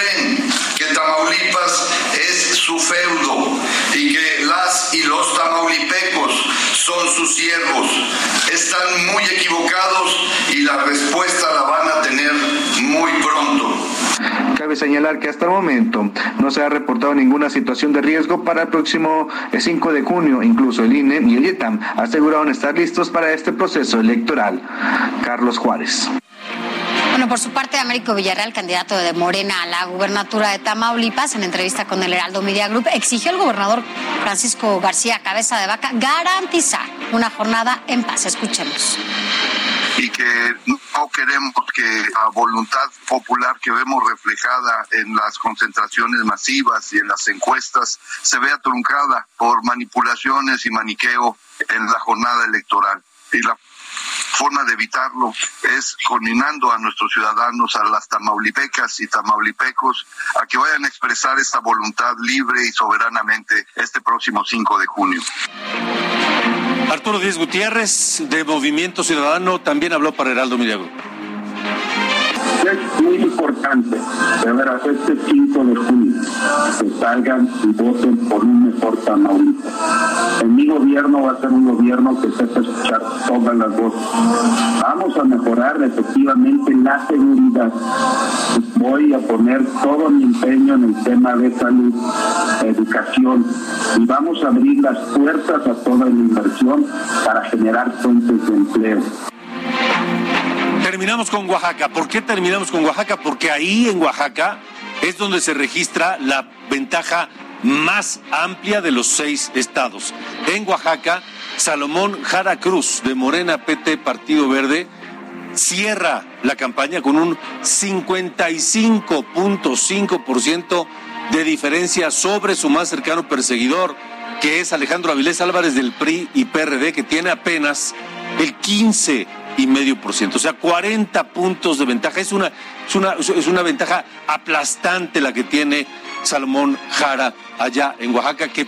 Tamaulipas es su feudo y que las y los tamaulipecos son sus siervos. Están muy equivocados y la respuesta la van a tener muy pronto. Cabe señalar que hasta el momento no se ha reportado ninguna situación de riesgo para el próximo 5 de junio. Incluso el INE y el IETAM aseguraron estar listos para este proceso electoral. Carlos Juárez. Bueno, por su parte, Américo Villarreal, candidato de Morena a la gubernatura de Tamaulipas, en entrevista con el Heraldo Media Group, exigió al gobernador Francisco García Cabeza de Vaca garantizar una jornada en paz. Escuchemos y que no queremos que la voluntad popular que vemos reflejada en las concentraciones masivas y en las encuestas se vea truncada por manipulaciones y maniqueo en la jornada electoral. Y la forma de evitarlo es coordinando a nuestros ciudadanos, a las tamaulipecas y tamaulipecos, a que vayan a expresar esta voluntad libre y soberanamente este próximo 5 de junio. Arturo Díaz Gutiérrez, de Movimiento Ciudadano, también habló para Heraldo Milagro. Es muy importante, de veras, este 5 de junio, que salgan y voten por un mejor Tamaulipas. En mi gobierno va a ser un gobierno que sepa escuchar todas las voces. Vamos a mejorar efectivamente la seguridad. Voy a poner todo mi empeño en el tema de salud, educación, y vamos a abrir las puertas a toda la inversión para generar fuentes de empleo. Terminamos con Oaxaca. ¿Por qué terminamos con Oaxaca? Porque ahí en Oaxaca es donde se registra la ventaja más amplia de los seis estados. En Oaxaca, Salomón Jara Cruz, de Morena PT Partido Verde, cierra la campaña con un 55.5% de diferencia sobre su más cercano perseguidor, que es Alejandro Avilés Álvarez del PRI y PRD, que tiene apenas el 15 y medio por ciento, o sea, 40 puntos de ventaja. Es una, es una, es una ventaja aplastante la que tiene Salomón Jara allá en Oaxaca, que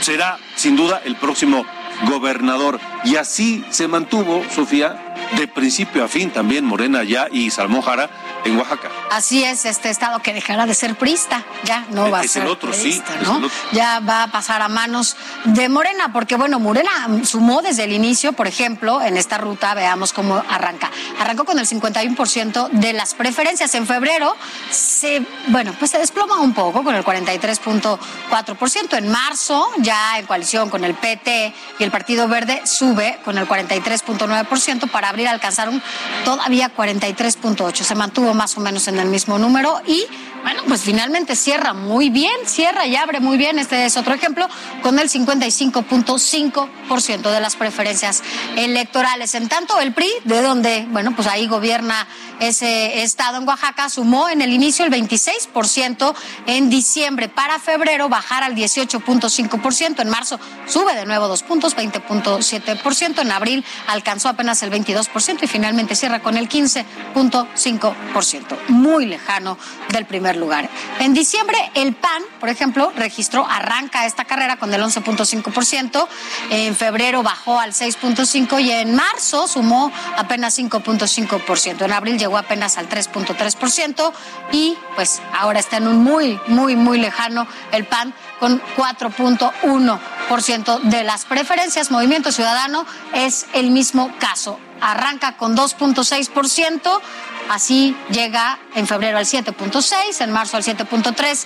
será sin duda el próximo gobernador. Y así se mantuvo, Sofía, de principio a fin también Morena allá y Salomón Jara en Oaxaca. Así es, este estado que dejará de ser prista, ya no va a ser el otro, priista, sí, ¿no? Ya va a pasar a manos de Morena, porque bueno, Morena sumó desde el inicio, por ejemplo, en esta ruta, veamos cómo arranca. Arrancó con el 51% de las preferencias. En febrero se, bueno, pues se desploma un poco con el 43.4%. En marzo, ya en coalición con el PT y el Partido Verde, sube con el 43.9% para abrir a alcanzar un todavía 43.8%. Se mantuvo más o menos en el mismo número y bueno, pues finalmente cierra muy bien, cierra y abre muy bien, este es otro ejemplo, con el 55.5% de las preferencias electorales. En tanto, el PRI, de donde, bueno, pues ahí gobierna ese estado en Oaxaca, sumó en el inicio el 26% en diciembre, para febrero bajar al 18.5%, en marzo sube de nuevo dos puntos, 20.7%, en abril alcanzó apenas el 22% y finalmente cierra con el 15.5%, muy lejano del primer lugar. En diciembre, el PAN, por ejemplo, registró, arranca esta carrera con el 11.5%, en febrero bajó al 6.5% y en marzo sumó apenas 5.5%. En abril llegó apenas al 3.3% y pues ahora está en un muy, muy, muy lejano el PAN con 4.1%. 4% de las preferencias. Movimiento Ciudadano es el mismo caso. Arranca con 2.6%, así llega en febrero al 7.6%, en marzo al 7.3%,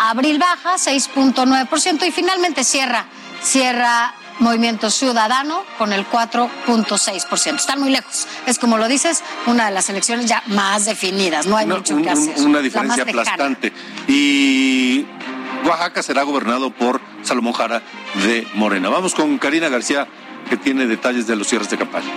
abril baja 6.9% y finalmente cierra, cierra Movimiento Ciudadano con el 4.6%. Están muy lejos. Es como lo dices, una de las elecciones ya más definidas. No hay mucho que hacer. Una diferencia aplastante. Y Oaxaca será gobernado por Salomón Jara de Morena. Vamos con Karina García, que tiene detalles de los cierres de campaña.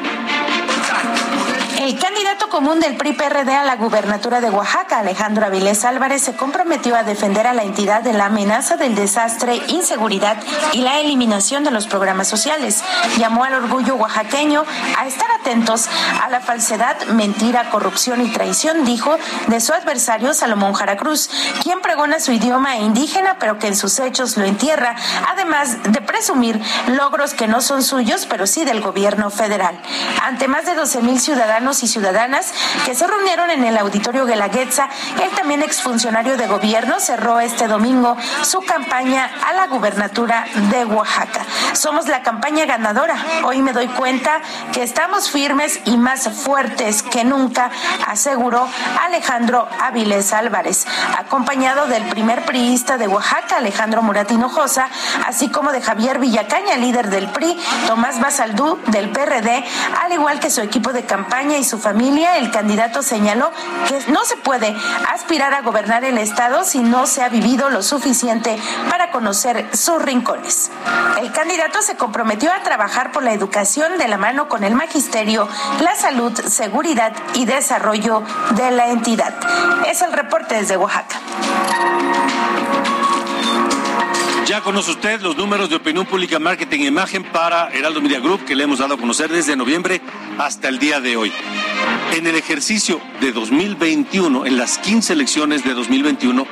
El candidato común del PRI-PRD a la gubernatura de Oaxaca, Alejandro Avilés Álvarez, se comprometió a defender a la entidad de la amenaza del desastre, inseguridad y la eliminación de los programas sociales. Llamó al orgullo oaxaqueño a estar atentos a la falsedad, mentira, corrupción y traición, dijo, de su adversario Salomón Jaracruz, quien pregona su idioma indígena, pero que en sus hechos lo entierra, además de presumir logros que no son suyos, pero sí del gobierno federal. Ante más de 12 mil ciudadanos y ciudadanas que se reunieron en el auditorio Guelaguetza. El también exfuncionario de gobierno cerró este domingo su campaña a la gubernatura de Oaxaca. Somos la campaña ganadora. Hoy me doy cuenta que estamos firmes y más fuertes que nunca, aseguró Alejandro Avilés Álvarez, acompañado del primer priista de Oaxaca, Alejandro Murat Hinojosa, así como de Javier Villacaña, líder del PRI, Tomás Basaldú del PRD, al igual que su equipo de campaña y su familia, el candidato señaló que no se puede aspirar a gobernar el Estado si no se ha vivido lo suficiente para conocer sus rincones. El candidato se comprometió a trabajar por la educación de la mano con el magisterio, la salud, seguridad y desarrollo de la entidad. Es el reporte desde Oaxaca. Ya conoce usted los números de opinión pública, marketing e imagen para Heraldo Media Group que le hemos dado a conocer desde noviembre hasta el día de hoy. En el ejercicio de 2021, en las 15 elecciones de 2021,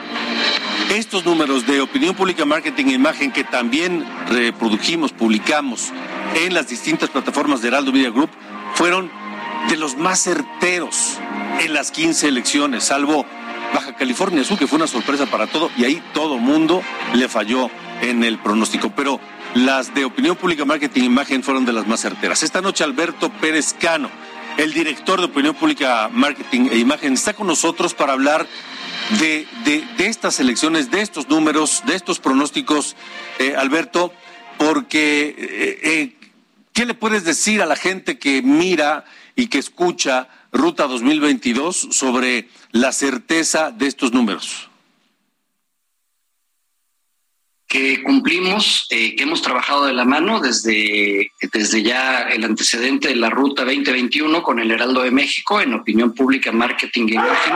estos números de opinión pública, marketing e imagen que también reprodujimos, publicamos en las distintas plataformas de Heraldo Media Group fueron de los más certeros en las 15 elecciones, salvo Baja California Sur, que fue una sorpresa para todo, y ahí todo mundo le falló en el pronóstico, pero las de opinión pública, marketing imagen fueron de las más certeras. Esta noche Alberto Pérez Cano, el director de opinión pública, marketing e imagen, está con nosotros para hablar de, estas elecciones, de estos números, de estos pronósticos, eh, Alberto, porque eh, eh, ¿qué le puedes decir a la gente que mira y que escucha Ruta 2022 sobre la certeza de estos números? Que cumplimos, eh, que hemos trabajado de la mano desde, desde ya el antecedente de la Ruta 2021 con el Heraldo de México en opinión pública, marketing y imagen.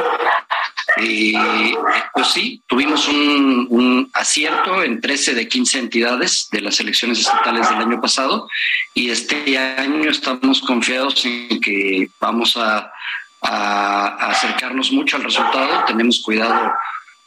Eh, pues sí, tuvimos un, un, acierto en 13 de 15 entidades de las elecciones estatales del año pasado y este año estamos confiados en que vamos a, a acercarnos mucho al resultado. Tenemos cuidado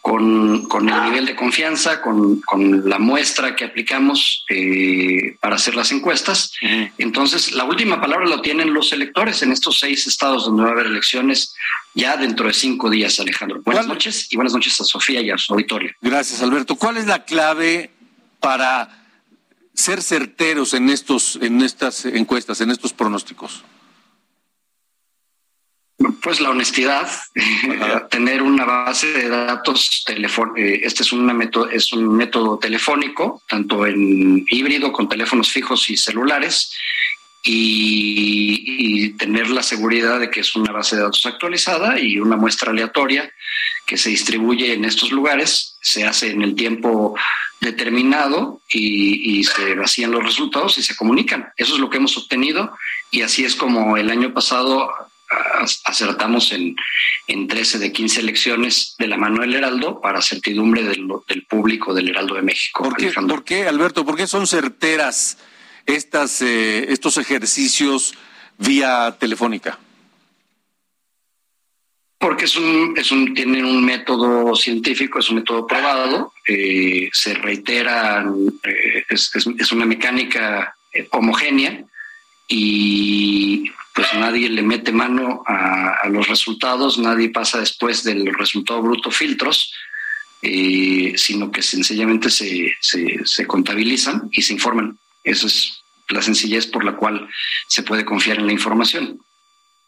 con, con, el nivel de confianza, con, con la muestra que aplicamos eh, para hacer las encuestas. Entonces, la última palabra lo tienen los electores en estos seis estados donde va a haber elecciones ya dentro de cinco días, Alejandro. Buenas noches y buenas noches a Sofía y a su auditorio. Gracias, Alberto. ¿Cuál es la clave para ser certeros en, estos, en estas encuestas, en estos pronósticos? Pues la honestidad, tener una base de datos eh, este es, una método, es un método telefónico, tanto en híbrido con teléfonos fijos y celulares, y, tener la seguridad de que es una base de datos actualizada y una muestra aleatoria que se distribuye en estos lugares, se hace en el tiempo determinado y, y se vacían los resultados y se comunican. Eso es lo que hemos obtenido y así es como el año pasado acertamos en, en 13 de 15 elecciones de la mano del Heraldo para certidumbre del, público del Heraldo de México. ¿Por qué, Alberto? ¿Por qué son certeras estas, eh, estos ejercicios vía telefónica? Porque es un, es un, tienen un método científico, es un método probado, eh, se reitera, eh, es, es, una mecánica homogénea y pues nadie le mete mano a, los resultados, nadie pasa después del resultado bruto filtros. eh, sino que sencillamente se, se, contabilizan y se informan. Esa es la sencillez por la cual se puede confiar en la información.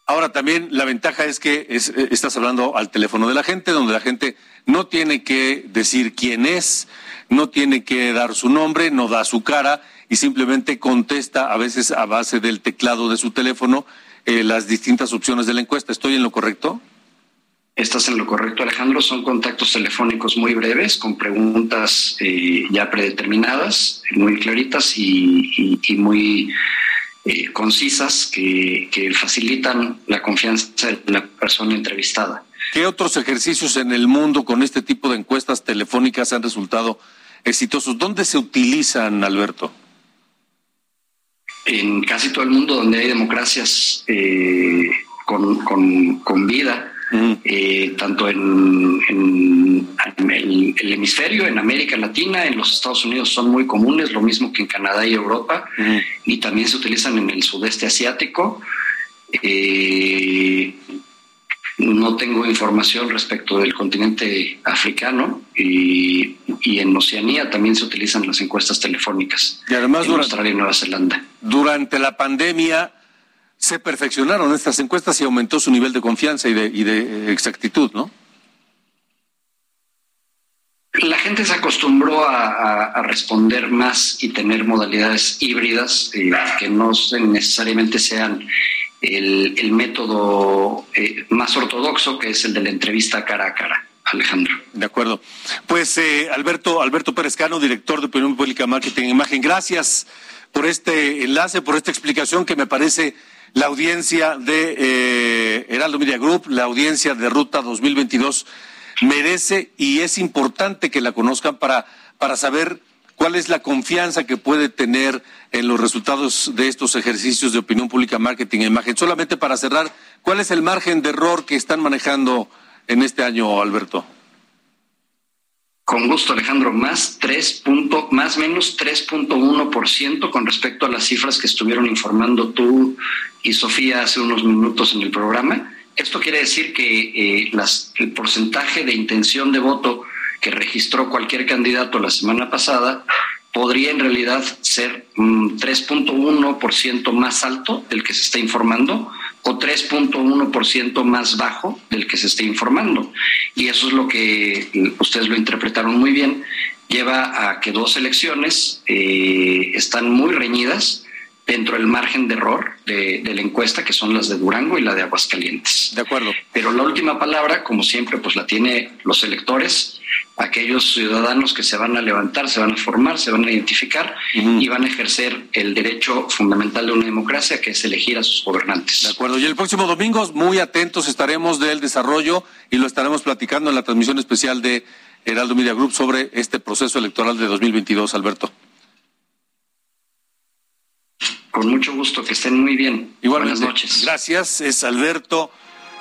Ahora también la ventaja es que eh, estás hablando al teléfono de la gente, donde la gente no tiene que decir quién es, no tiene que dar su nombre, no da su cara y simplemente contesta a veces a base del teclado de su teléfono eh, las distintas opciones de la encuesta. ¿Estoy en lo correcto? Estás en lo correcto, Alejandro. Son contactos telefónicos muy breves, con preguntas eh, ya predeterminadas, muy claritas y, muy eh, concisas que, que facilitan la confianza de la persona entrevistada. ¿Qué otros ejercicios en el mundo con este tipo de encuestas telefónicas han resultado exitosos? ¿Dónde se utilizan, Alberto? En casi todo el mundo donde hay democracias eh, con, con, vida, eh, tanto en, el, hemisferio, en América Latina, en los Estados Unidos son muy comunes, lo mismo que en Canadá y Europa, y también se utilizan en el sudeste asiático. Eh, no tengo información respecto del continente africano y, en Oceanía también se utilizan las encuestas telefónicas. Y además en Australia y Nueva Zelanda. Durante la pandemia se perfeccionaron estas encuestas y aumentó su nivel de confianza y de, eh, exactitud, ¿no? La gente se acostumbró a, responder más y tener modalidades híbridas eh, que no necesariamente sean el, método eh, más ortodoxo, que es el de la entrevista cara a cara. Alejandro. De acuerdo. Pues eh, Alberto, Alberto Pérez Cano, director de Opinión Pública Marketing e Imagen, gracias por este enlace, por esta explicación que me parece la audiencia de eh, Heraldo Media Group, la audiencia de Ruta 2022 merece y es importante que la conozcan para, para saber cuál es la confianza que puede tener en los resultados de estos ejercicios de opinión pública, marketing e imagen. Solamente para cerrar, ¿cuál es el margen de error que están manejando en este año, Alberto? Con gusto, Alejandro, más tres punto, más menos 3.1% con respecto a las cifras que estuvieron informando tú y Sofía hace unos minutos en el programa. Esto quiere decir que eh, las, el porcentaje de intención de voto que registró cualquier candidato la semana pasada podría en realidad ser 3.1% mm, más alto del que se está informando o 3.1% más bajo del que se está informando. Y eso es lo que mm, ustedes lo interpretaron muy bien. Lleva a que dos elecciones eh, están muy reñidas dentro del margen de error de, la encuesta, que son las de Durango y la de Aguascalientes. De acuerdo. Pero la última palabra, como siempre, pues la tiene los electores, aquellos ciudadanos que se van a levantar, se van a formar, se van a identificar y van a ejercer el derecho fundamental de una democracia, que es elegir a sus gobernantes. De acuerdo. Y el próximo domingo, muy atentos estaremos del desarrollo y lo estaremos platicando en la transmisión especial de Heraldo Media Group sobre este proceso electoral de 2022, Alberto. Con mucho gusto, que estén muy bien. Buenas noches. Gracias, es Alberto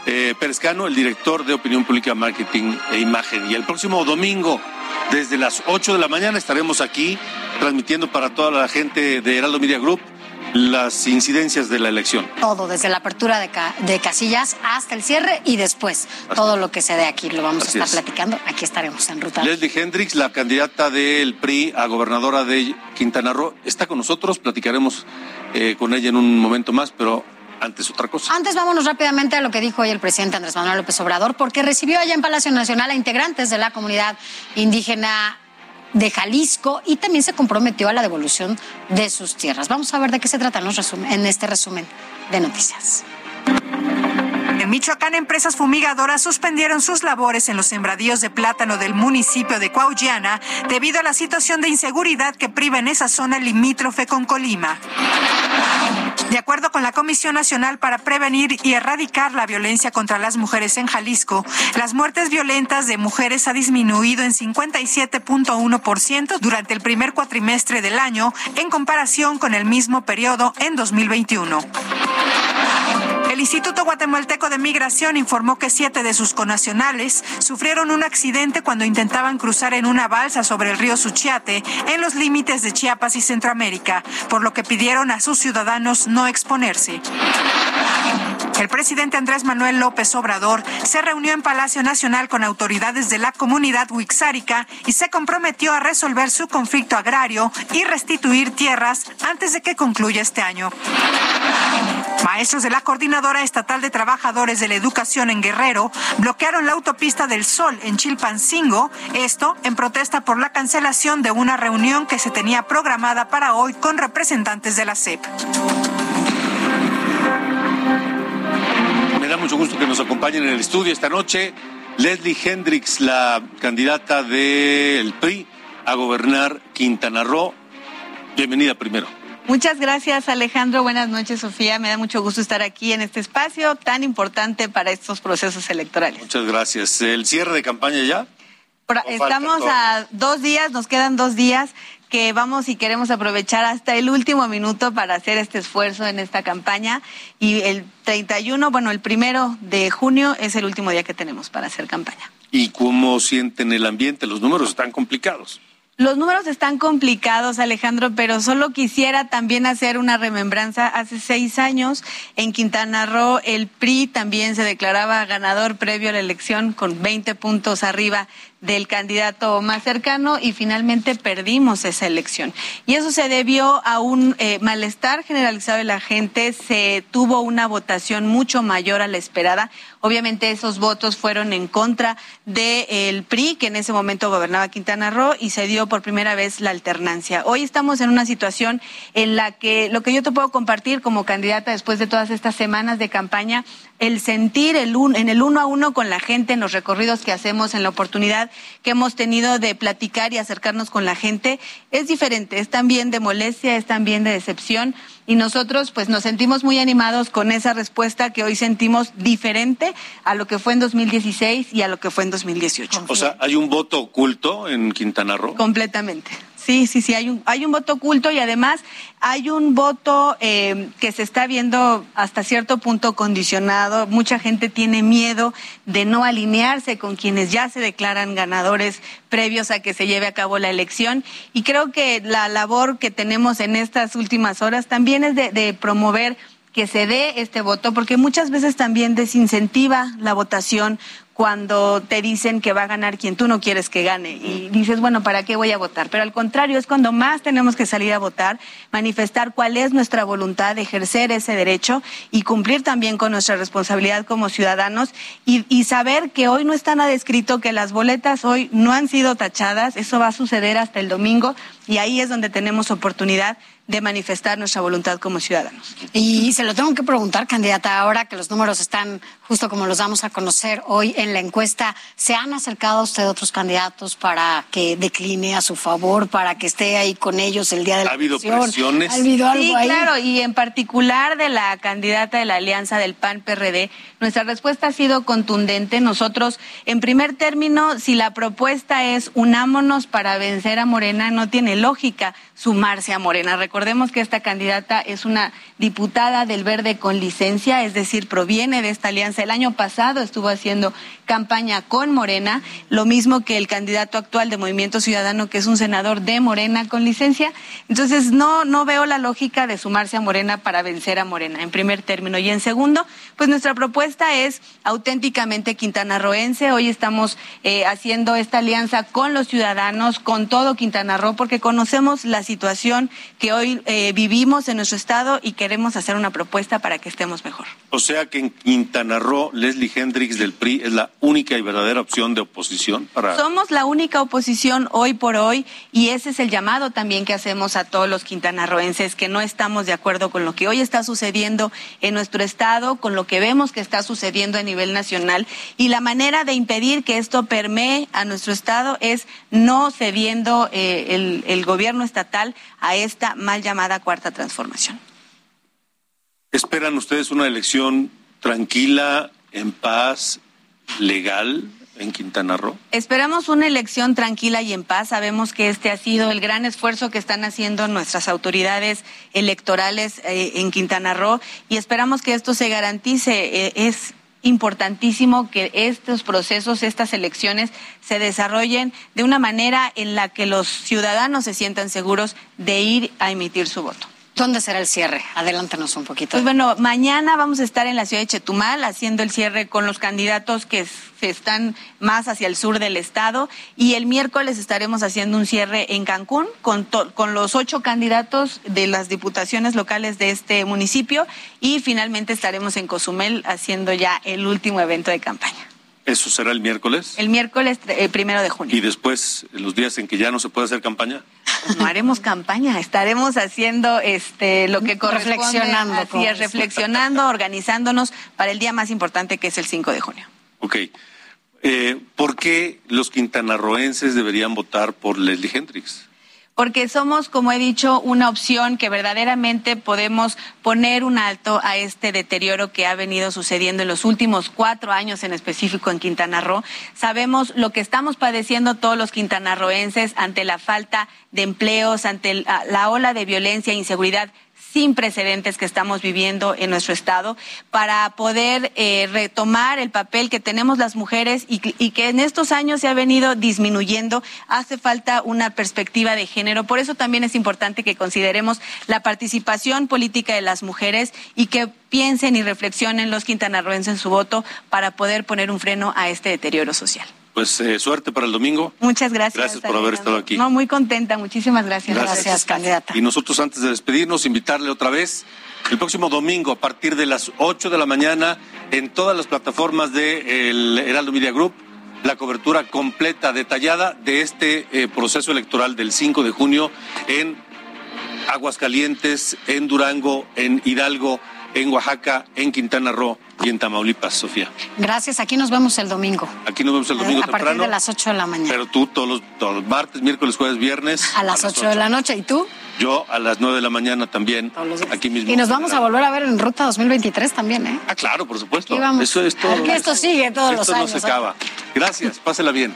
eh, Perezcano, el director de Opinión Pública, Marketing e Imagen. Y el próximo domingo, desde las 8 de la mañana, estaremos aquí transmitiendo para toda la gente de Heraldo Media Group las incidencias de la elección. Todo, desde la apertura de, casillas hasta el cierre y después. todo lo que se dé aquí lo vamos a estar platicando. Aquí estaremos en ruta. Leslie Hendricks, la candidata del PRI a gobernadora de Quintana Roo, está con nosotros. Platicaremos eh, con ella en un momento más, pero antes otra cosa. Antes vámonos rápidamente a lo que dijo hoy el presidente Andrés Manuel López Obrador, porque recibió allá en Palacio Nacional a integrantes de la comunidad indígena de Jalisco y también se comprometió a la devolución de sus tierras. Vamos a ver de qué se trata en este resumen de noticias. Michoacán, empresas fumigadoras suspendieron sus labores en los sembradíos de plátano del municipio de Cuauhtiana debido a la situación de inseguridad que priva en esa zona limítrofe con Colima. De acuerdo con la Comisión Nacional para Prevenir y Erradicar la Violencia contra las Mujeres en Jalisco, las muertes violentas de mujeres ha disminuido en 57.1% durante el primer cuatrimestre del año en comparación con el mismo periodo en 2021. El Instituto Guatemalteco de Migración informó que siete de sus conacionales sufrieron un accidente cuando intentaban cruzar en una balsa sobre el río Suchiate en los límites de Chiapas y Centroamérica, por lo que pidieron a sus ciudadanos no exponerse. El presidente Andrés Manuel López Obrador se reunió en Palacio Nacional con autoridades de la comunidad huixárica y se comprometió a resolver su conflicto agrario y restituir tierras antes de que concluya este año. Maestros de la Coordinadora Estatal de Trabajadores de la Educación en Guerrero bloquearon la autopista del Sol en Chilpancingo, esto en protesta por la cancelación de una reunión que se tenía programada para hoy con representantes de la CEP. Me da mucho gusto que nos acompañen en el estudio esta noche Leslie Hendricks, la candidata del PRI a gobernar Quintana Roo. Bienvenida primero. Muchas gracias Alejandro, buenas noches Sofía, me da mucho gusto estar aquí en este espacio tan importante para estos procesos electorales. Muchas gracias. ¿El cierre de campaña ya? Estamos a dos días, nos quedan dos días que vamos y queremos aprovechar hasta el último minuto para hacer este esfuerzo en esta campaña y el 31, bueno, el primero de junio es el último día que tenemos para hacer campaña. ¿Y cómo sienten el ambiente? Los números están complicados. Los números están complicados, Alejandro, pero solo quisiera también hacer una remembranza. Hace seis años en Quintana Roo el PRI también se declaraba ganador previo a la elección con 20 puntos arriba del candidato más cercano y finalmente perdimos esa elección. Y eso se debió a un eh, malestar generalizado de la gente, se tuvo una votación mucho mayor a la esperada. Obviamente esos votos fueron en contra del PRI, que en ese momento gobernaba Quintana Roo, y se dio por primera vez la alternancia. Hoy estamos en una situación en la que lo que yo te puedo compartir como candidata después de todas estas semanas de campaña, el sentir el en el uno a uno con la gente en los recorridos que hacemos, en la oportunidad que hemos tenido de platicar y acercarnos con la gente, es diferente, es también de molestia, es también de decepción y nosotros pues nos sentimos muy animados con esa respuesta que hoy sentimos diferente a lo que fue en 2016 y a lo que fue en 2018. O sea, ¿hay un voto oculto en Quintana Roo? Completamente. Sí, sí, sí, hay un, hay un voto oculto y además hay un voto eh, que se está viendo hasta cierto punto condicionado. Mucha gente tiene miedo de no alinearse con quienes ya se declaran ganadores previos a que se lleve a cabo la elección. Y creo que la labor que tenemos en estas últimas horas también es de, de promover que se dé este voto, porque muchas veces también desincentiva la votación cuando te dicen que va a ganar quien tú no quieres que gane y dices, bueno, ¿para qué voy a votar? Pero al contrario, es cuando más tenemos que salir a votar, manifestar cuál es nuestra voluntad de ejercer ese derecho y cumplir también con nuestra responsabilidad como ciudadanos y, y saber que hoy no está nada escrito, que las boletas hoy no han sido tachadas, eso va a suceder hasta el domingo y ahí es donde tenemos oportunidad de manifestar nuestra voluntad como ciudadanos. Y se lo tengo que preguntar, candidata, ahora que los números están justo como los vamos a conocer hoy en la encuesta, ¿se han acercado a usted otros candidatos para que decline a su favor, para que esté ahí con ellos el día de la ¿Ha habido presiones? ¿Ha habido algo sí, claro, y en particular de la candidata de la alianza del PAN-PRD, nuestra respuesta ha sido contundente. Nosotros, en primer término, si la propuesta es unámonos para vencer a Morena, no tiene lógica sumarse a Morena. Recordemos que esta candidata es una diputada del Verde con licencia, es decir, proviene de esta alianza. El año pasado estuvo haciendo campaña con Morena, lo mismo que el candidato actual de Movimiento Ciudadano, que es un senador de Morena con licencia. Entonces, no, no veo la lógica de sumarse a Morena para vencer a Morena, en primer término. Y en segundo, pues nuestra propuesta es auténticamente quintanarroense. Hoy estamos eh, haciendo esta alianza con los ciudadanos, con todo Quintana Roo, porque conocemos la situación que hoy eh, vivimos en nuestro estado y queremos hacer una propuesta para que estemos mejor. O sea que en Quintana Roo, Leslie Hendricks del PRI es la única y verdadera opción de oposición para. Somos la única oposición hoy por hoy y ese es el llamado también que hacemos a todos los quintanarroenses que no estamos de acuerdo con lo que hoy está sucediendo en nuestro estado, con lo que vemos que está sucediendo a nivel nacional y la manera de impedir que esto permee a nuestro estado es no cediendo eh, el, el gobierno estatal a esta mal llamada cuarta transformación. ¿Esperan ustedes una elección tranquila, en paz, legal en Quintana Roo? Esperamos una elección tranquila y en paz. Sabemos que este ha sido el gran esfuerzo que están haciendo nuestras autoridades electorales eh, en Quintana Roo y esperamos que esto se garantice. Eh, es importantísimo que estos procesos, estas elecciones se desarrollen de una manera en la que los ciudadanos se sientan seguros de ir a emitir su voto. ¿Dónde será el cierre? Adelántanos un poquito. Pues bueno, mañana vamos a estar en la ciudad de Chetumal haciendo el cierre con los candidatos que están más hacia el sur del estado y el miércoles estaremos haciendo un cierre en Cancún con, con los ocho candidatos de las diputaciones locales de este municipio y finalmente estaremos en Cozumel haciendo ya el último evento de campaña. ¿Eso será el miércoles? El miércoles eh, primero de junio. ¿Y después, los días en que ya no se puede hacer campaña? Pues no haremos campaña, estaremos haciendo este lo que corresponde. Reflexionando. Así es, reflexionando, organizándonos para el día más importante que es el 5 de junio. Ok. Eh, ¿Por qué los quintanarroenses deberían votar por Leslie Hendricks? Porque somos, como he dicho, una opción que verdaderamente podemos poner un alto a este deterioro que ha venido sucediendo en los últimos cuatro años en específico en Quintana Roo. Sabemos lo que estamos padeciendo todos los quintanarroenses ante la falta de empleos, ante la ola de violencia e inseguridad sin precedentes que estamos viviendo en nuestro Estado para poder eh, retomar el papel que tenemos las mujeres y, que en estos años se ha venido disminuyendo. Hace falta una perspectiva de género. Por eso también es importante que consideremos la participación política de las mujeres y que piensen y reflexionen los quintanarroenses en su voto para poder poner un freno a este deterioro social. Pues eh, suerte para el domingo. Muchas gracias. Gracias por haber estado aquí. No, muy contenta. Muchísimas gracias. Gracias, gracias candidata. Y nosotros antes de despedirnos, invitarle otra vez el próximo domingo a partir de las 8 de la mañana en todas las plataformas del de Heraldo Media Group la cobertura completa, detallada de este eh, proceso electoral del 5 de junio en Aguascalientes, en Durango, en Hidalgo, en Oaxaca, en Quintana Roo y en Tamaulipas, Sofía. Gracias, aquí nos vemos el domingo. Aquí nos vemos el domingo A partir de las 8 de la mañana. Pero tú todos los, todos los martes, miércoles, jueves, viernes. A las, a las 8, 8 de la noche, ¿y tú? Yo a las 9 de la mañana también, aquí mismo. Y nos vamos a volver a ver en Ruta 2023 también, ¿eh? Ah, claro, por supuesto. Vamos. Eso es todo. Aquí esto sigue todos esto los años. Esto no se acaba. Gracias, pásela bien.